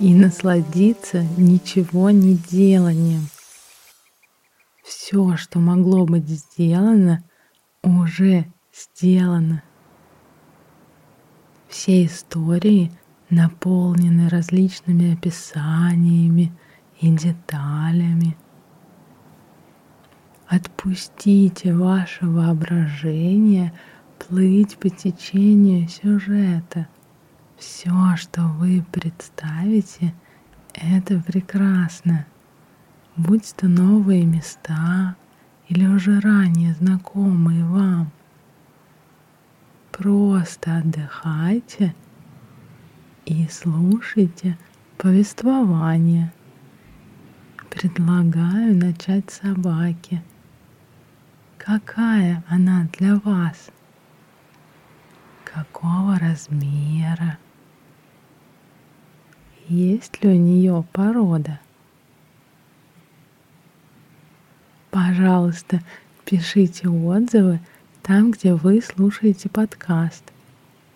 и насладиться ничего не деланием. Все, что могло быть сделано, уже сделано. Все истории наполнены различными описаниями и деталями. Отпустите ваше воображение плыть по течению сюжета – все, что вы представите, это прекрасно. Будь то новые места или уже ранее знакомые вам. Просто отдыхайте и слушайте повествование. Предлагаю начать с собаки. Какая она для вас? Какого размера? Есть ли у нее порода. Пожалуйста, пишите отзывы там, где вы слушаете подкаст.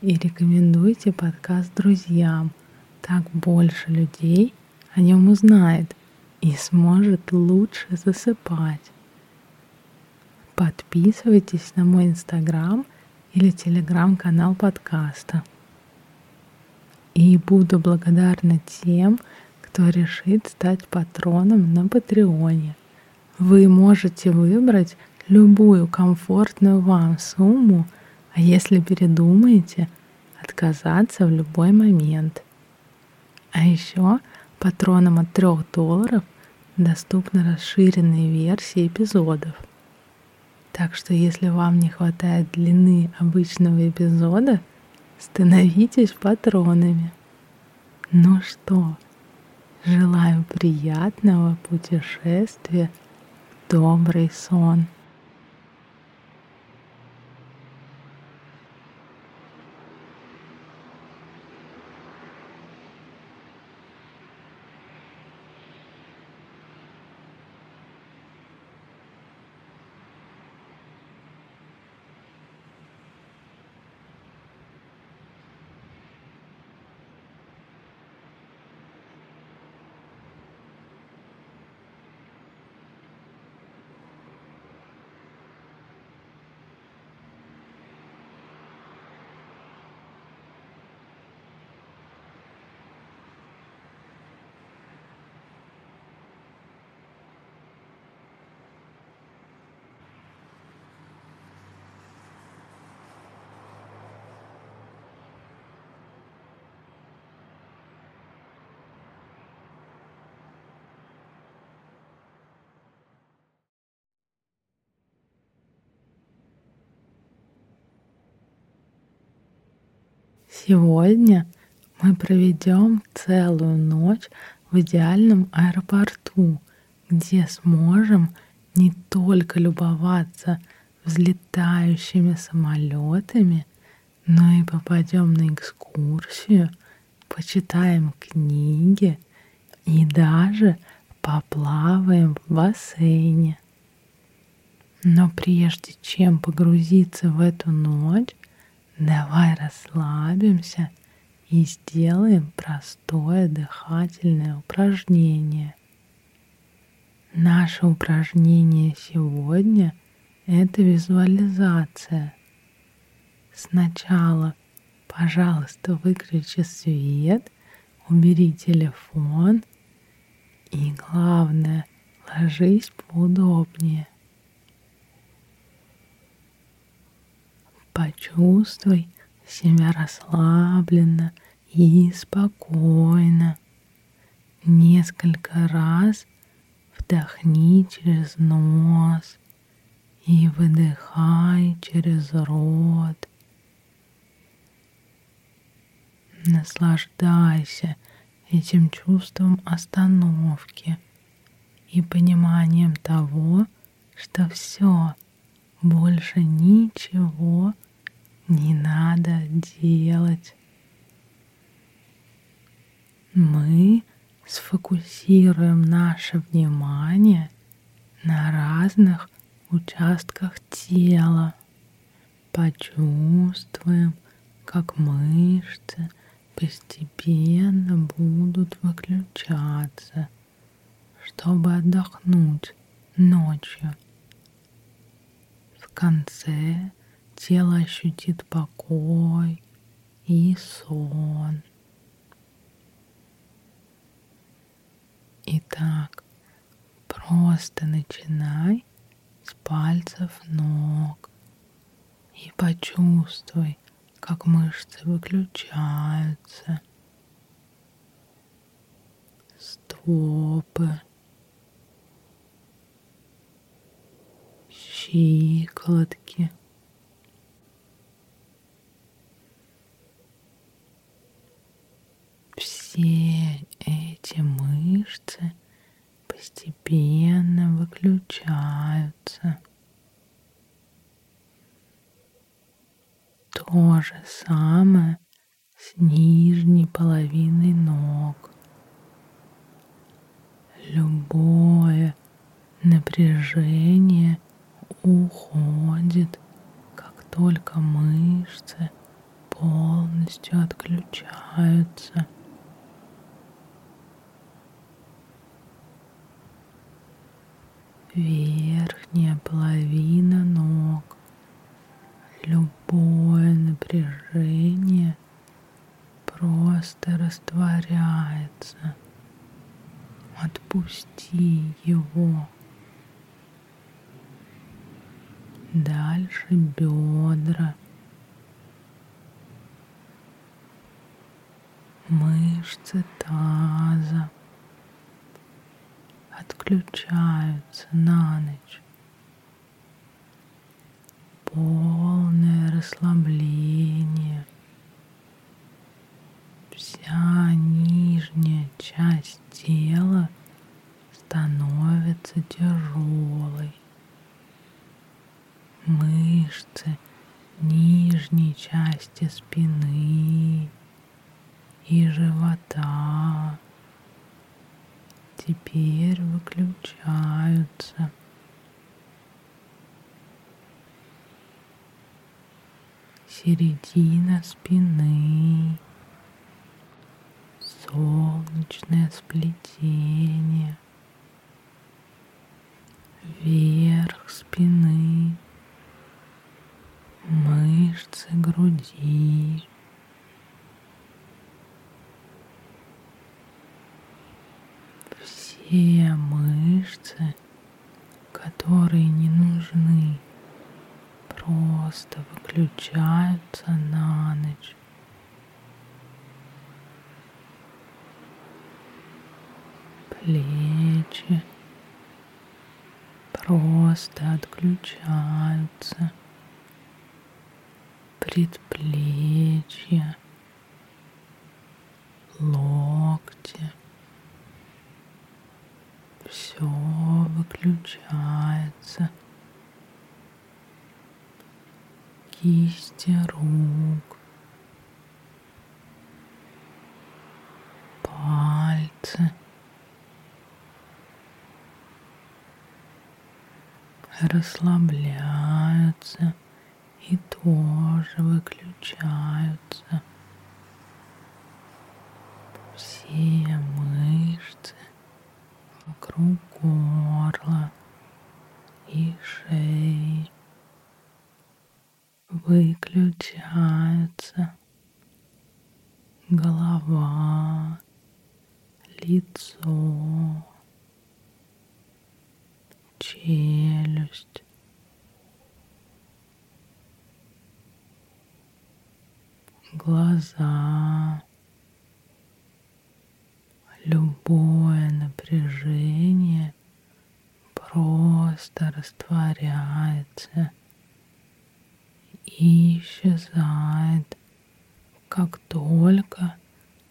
И рекомендуйте подкаст друзьям. Так больше людей о нем узнает и сможет лучше засыпать. Подписывайтесь на мой инстаграм или телеграм-канал подкаста и буду благодарна тем, кто решит стать патроном на Патреоне. Вы можете выбрать любую комфортную вам сумму, а если передумаете, отказаться в любой момент. А еще патронам от 3 долларов доступны расширенные версии эпизодов. Так что если вам не хватает длины обычного эпизода – становитесь патронами. Ну что, желаю приятного путешествия добрый сон. Сегодня мы проведем целую ночь в идеальном аэропорту, где сможем не только любоваться взлетающими самолетами, но и попадем на экскурсию, почитаем книги и даже поплаваем в бассейне. Но прежде чем погрузиться в эту ночь, Давай расслабимся и сделаем простое дыхательное упражнение. Наше упражнение сегодня – это визуализация. Сначала, пожалуйста, выключи свет, убери телефон и, главное, ложись поудобнее. Почувствуй себя расслабленно и спокойно. Несколько раз вдохни через нос и выдыхай через рот. Наслаждайся этим чувством остановки и пониманием того, что все, больше ничего не надо делать. Мы сфокусируем наше внимание на разных участках тела. Почувствуем, как мышцы постепенно будут выключаться, чтобы отдохнуть ночью. В конце тело ощутит покой и сон. Итак, просто начинай с пальцев ног и почувствуй, как мышцы выключаются, стопы, щиколотки. Все эти мышцы постепенно выключаются. То же самое с нижней половиной ног. Любое напряжение уходит, как только мышцы полностью отключаются. Верхняя половина ног любое напряжение просто растворяется. Отпусти его. Дальше бедра. Мышцы таза отключаются на ночь полное расслабление. Вся нижняя часть тела становится тяжелой. Мышцы нижней части спины и живота теперь выключаются. Середина спины, солнечное сплетение, верх спины, мышцы груди. Все мышцы, которые не нужны просто выключаются на ночь. Плечи просто отключаются. Предплечья, расслабляются и тоже выключаются. Все мышцы вокруг горла и шеи выключается голова, лицо, челюсть. Глаза, любое напряжение просто растворяется и исчезает, как только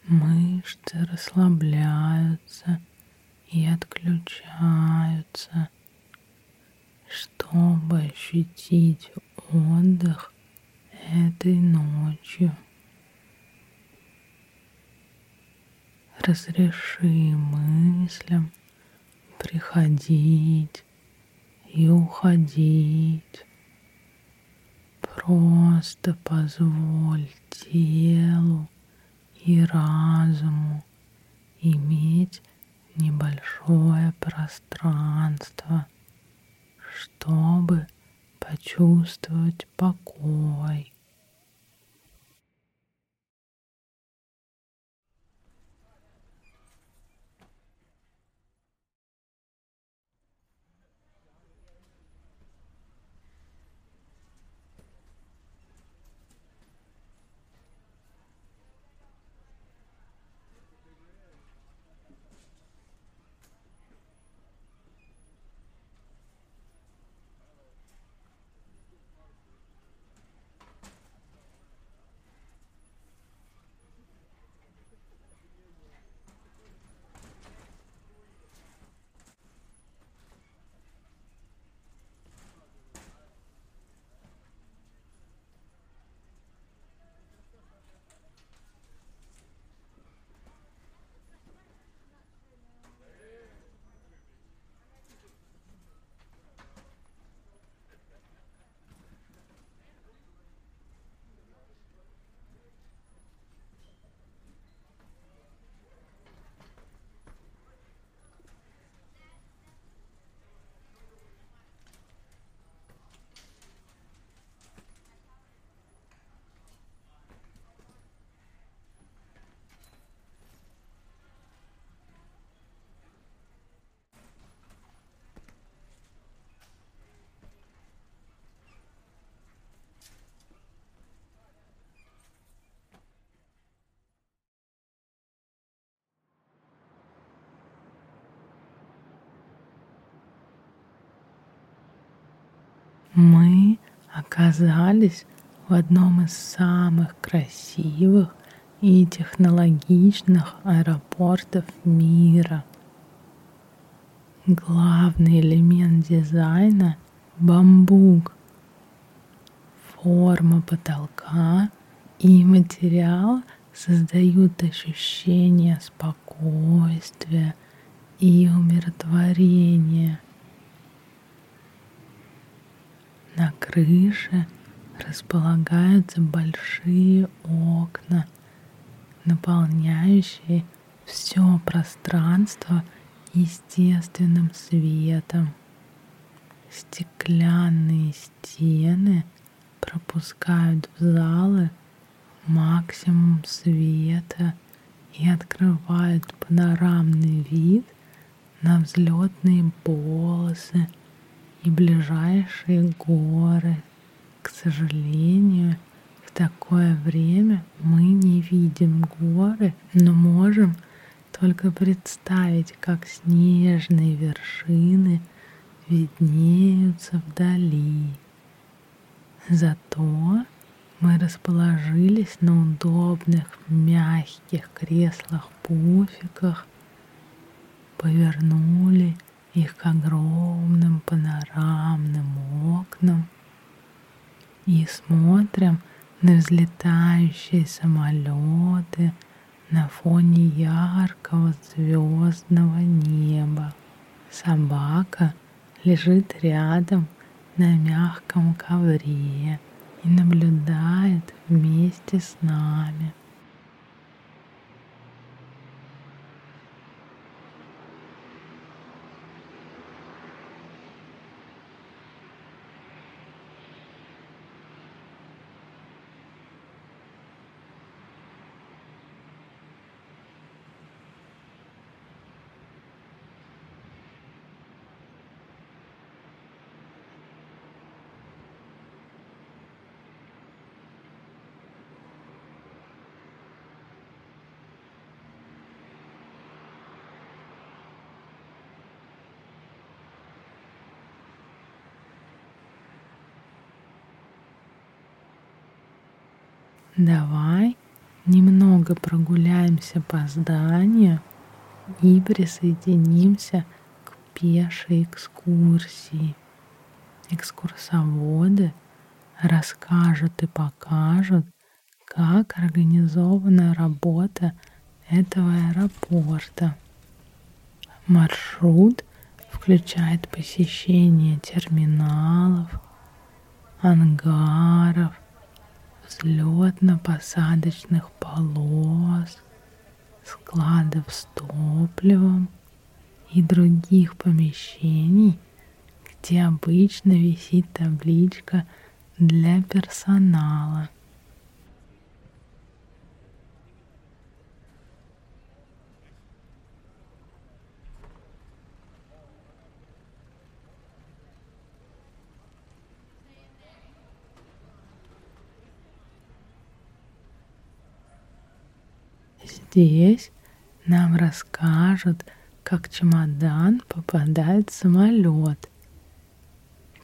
Мышцы расслабляются и отключаются, чтобы ощутить отдых этой ночью. Разреши мыслям приходить и уходить. Просто позволь телу и разуму иметь небольшое пространство, чтобы почувствовать покой. Мы оказались в одном из самых красивых и технологичных аэропортов мира. Главный элемент дизайна – бамбук. Форма потолка и материал создают ощущение спокойствия и умиротворения – на крыше располагаются большие окна, наполняющие все пространство естественным светом. Стеклянные стены пропускают в залы максимум света и открывают панорамный вид на взлетные полосы и ближайшие горы. К сожалению, в такое время мы не видим горы, но можем только представить, как снежные вершины виднеются вдали. Зато мы расположились на удобных мягких креслах-пуфиках, повернули их к огромным панорамным окнам и смотрим на взлетающие самолеты на фоне яркого звездного неба. Собака лежит рядом на мягком ковре и наблюдает вместе с нами. Давай немного прогуляемся по зданию и присоединимся к пешей экскурсии. Экскурсоводы расскажут и покажут, как организована работа этого аэропорта. Маршрут включает посещение терминалов, ангаров, взлетно-посадочных полос, складов с топливом и других помещений, где обычно висит табличка для персонала. Здесь нам расскажут, как чемодан попадает в самолет,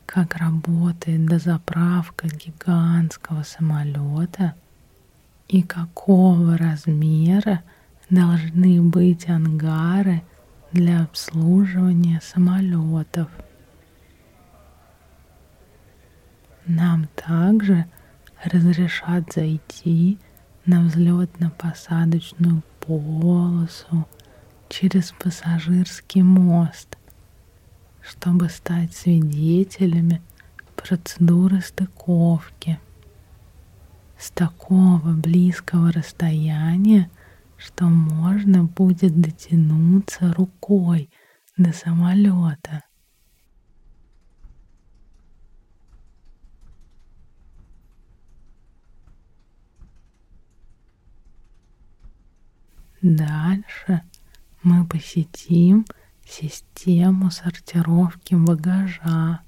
как работает дозаправка гигантского самолета и какого размера должны быть ангары для обслуживания самолетов. Нам также разрешат зайти на взлетно-посадочную полосу через пассажирский мост, чтобы стать свидетелями процедуры стыковки. С такого близкого расстояния, что можно будет дотянуться рукой до самолета. Дальше мы посетим систему сортировки багажа,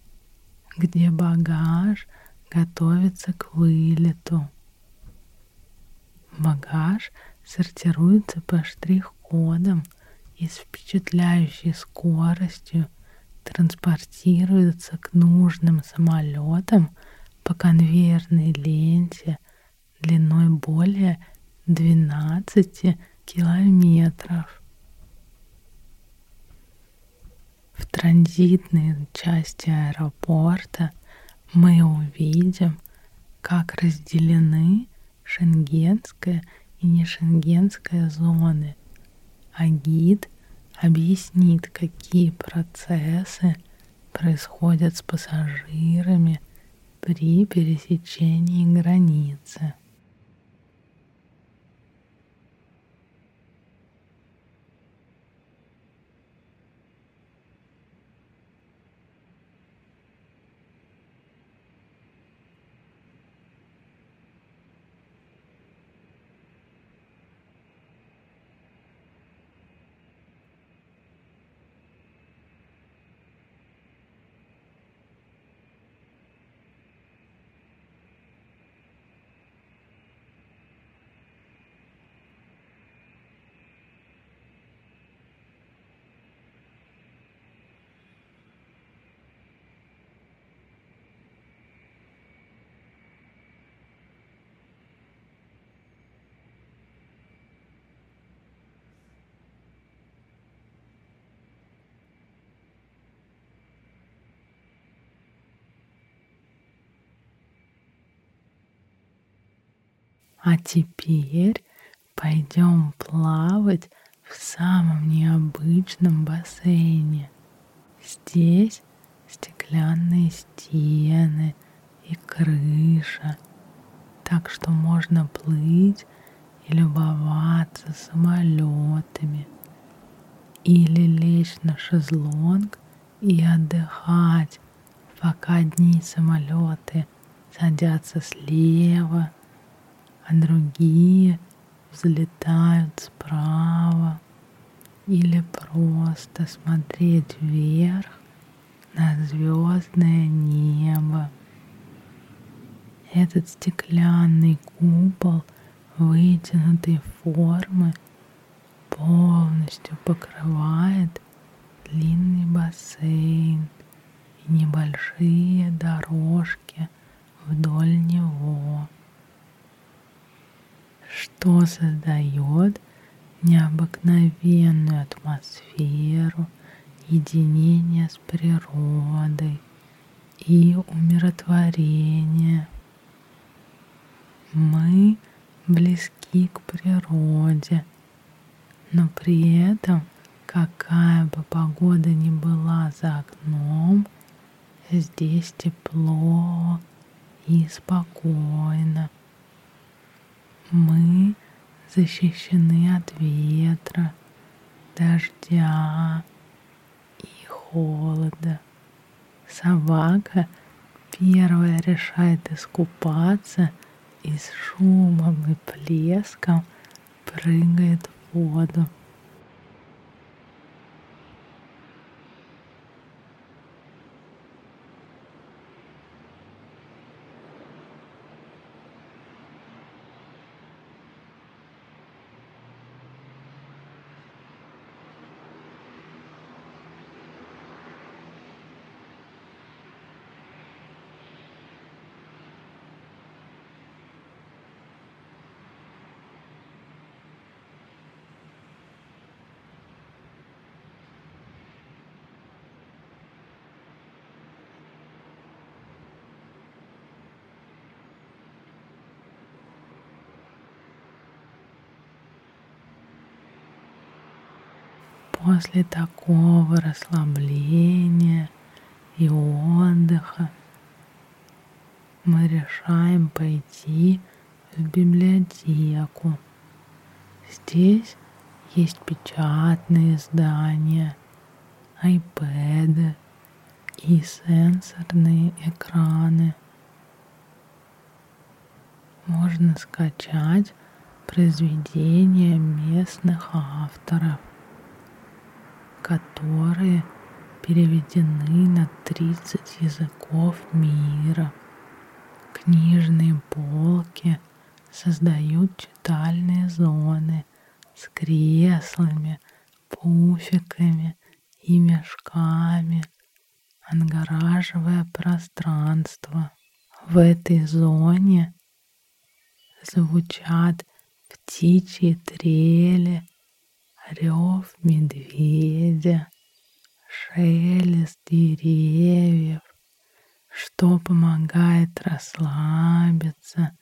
где багаж готовится к вылету. Багаж сортируется по штрих-кодам и с впечатляющей скоростью транспортируется к нужным самолетам по конвейерной ленте длиной более 12 километров. В транзитной части аэропорта мы увидим, как разделены шенгенская и нешенгенская зоны, а гид объяснит, какие процессы происходят с пассажирами при пересечении границы. А теперь пойдем плавать в самом необычном бассейне. Здесь стеклянные стены и крыша, так что можно плыть и любоваться самолетами или лечь на шезлонг и отдыхать, пока одни самолеты садятся слева, а другие взлетают справа или просто смотреть вверх на звездное небо. Этот стеклянный купол вытянутой формы полностью покрывает длинный бассейн и небольшие дорожки вдоль него. Что создает необыкновенную атмосферу единения с природой и умиротворения. Мы близки к природе, но при этом какая бы погода ни была за окном, здесь тепло и спокойно. Мы защищены от ветра, дождя и холода. Собака первая решает искупаться и с шумом и плеском прыгает в воду. После такого расслабления и отдыха мы решаем пойти в библиотеку. Здесь есть печатные издания, айпэды и сенсорные экраны. Можно скачать произведения местных авторов которые переведены на 30 языков мира. Книжные полки создают читальные зоны с креслами, пуфиками и мешками, отгораживая пространство. В этой зоне звучат птичьи трели, рев медведя, шелест деревьев, что помогает расслабиться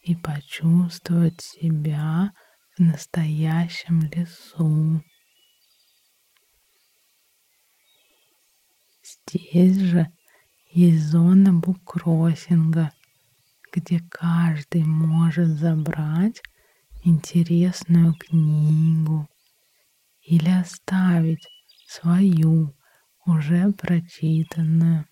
и почувствовать себя в настоящем лесу. Здесь же есть зона буккроссинга, где каждый может забрать интересную книгу, или оставить свою уже прочитанную.